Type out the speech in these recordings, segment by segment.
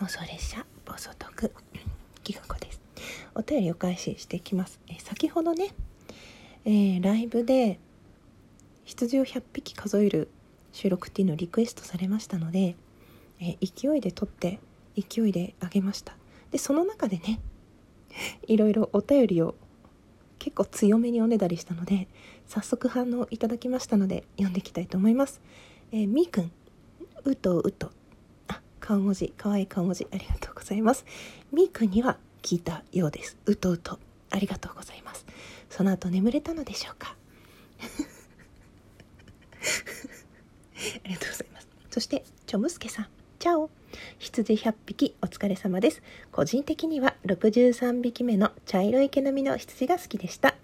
妄想列車暴走トークギガ子です。お便りお返ししていきます。え先ほどね、えー、ライブで羊を100匹数える収録っていうのをリクエストされましたので、えー、勢いで撮って勢いであげました。でその中でね いろいろお便りを結構強めにおねだりしたので早速反応いただきましたので読んでいきたいと思います、えー、みーくんうとうと。顔文字かわいい顔文字ありがとうございます。みーくんには聞いたようです。うとうと。ありがとうございます。その後眠れたのでしょうか？ありがとうございます。そしてちょむすけさん。チャオ。羊100匹お疲れ様です。個人的には63匹目の茶色い毛並みの羊が好きでした。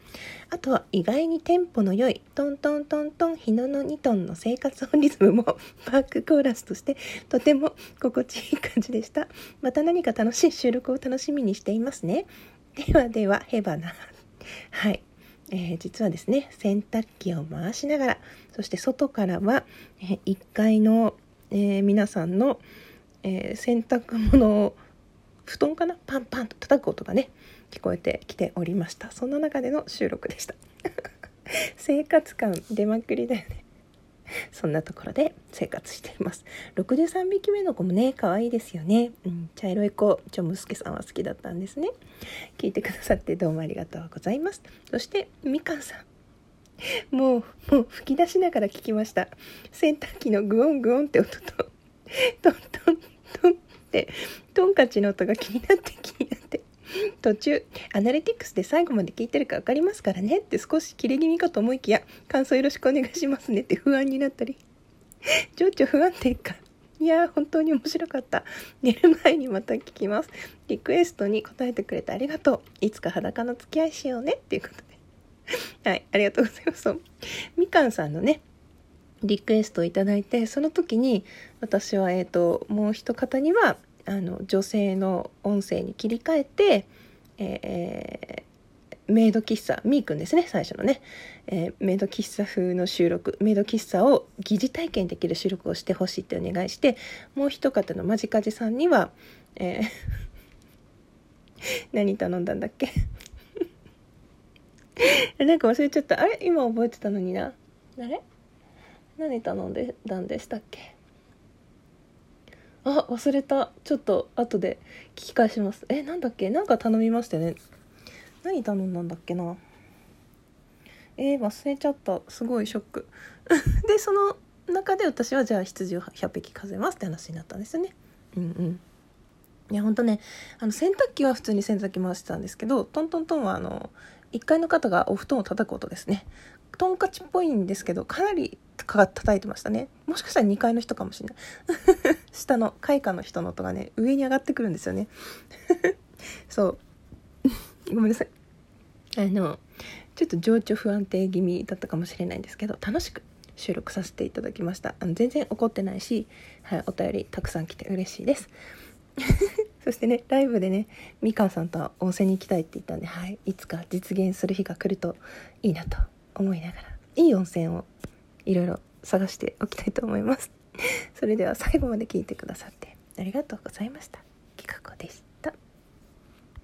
あとは意外にテンポの良いトントントントン日野の2トンの生活音リズムもバックコーラスとしてとても心地いい感じでした。また何か楽しい収録を楽しみにしていますね。ではでは、ヘバナ。はい。えー、実はですね洗濯機を回しながらそして外からは、えー、1階の、えー、皆さんのえ、洗濯物を布団かな？パンパンと叩く音がね聞こえてきておりました。そんな中での収録でした。生活感出まくりだよね。そんなところで生活しています。63匹目の子もね可愛いですよね、うん、茶色い子ちょむすけさんは好きだったんですね。聞いてくださってどうもありがとうございます。そしてみかんさん。もうもう吹き出しながら聞きました。洗濯機のグオングオンって音とトントントンってトンカチの音が気になって気になって。途中アナリティクスで最後まで聞いてるか分かりますからねって少し切れ気味かと思いきや感想よろしくお願いしますねって不安になったり。情緒不安定かいやー本当に面白かった寝る前にまた聞きます。リクエストに答えてくれてありがとう。いつか裸の付き合いしようねっていうことで。はいありがとうございます。みかんさんのねリクエストをいただいてその時に私は、えーと、もう一方にはあの女性の音声に切り替えて、えー、メイド喫茶みーくんですね最初のね、えー、メイド喫茶風の収録メイド喫茶を疑似体験できる収録をしてほしいってお願いしてもう一方のマジカジさんには、えー 何頼んだんだっけ？なんか忘れちゃった。あれ？今覚えてたのにな。あれ？何頼んでたんでしたっけ？あ忘れた。ちょっと後で聞き返します。えなんだっけ？なんか頼みましたよね。何頼んだんだっけな？えー、忘れちゃった。すごいショック。でその中で私はじゃあ羊を100匹数えますって話になったんですよね。うんうん。いやほんとねあの洗濯機は普通に洗濯機回してたんですけどトントントンはあの1階の方がお布団を叩く音ですね。トンカチっぽいんですけどかなりか叩いてましたね。もしかしたら2階の人かもしれない。下の階下の人の音がね上に上がってくるんですよね。そう。ごめんなさい。あのちょっと情緒不安定気味だったかもしれないんですけど楽しく収録させていただきました。あの全然怒ってないし、はい、お便りたくさん来て嬉しいです。そしてねライブでねみかんさんとは温泉に行きたいって言ったんで、はい、いつか実現する日が来るといいなと思いながらいい温泉をいろいろ探しておきたいと思います。それでは最後まで聞いてくださってありがとうございました。きかこでした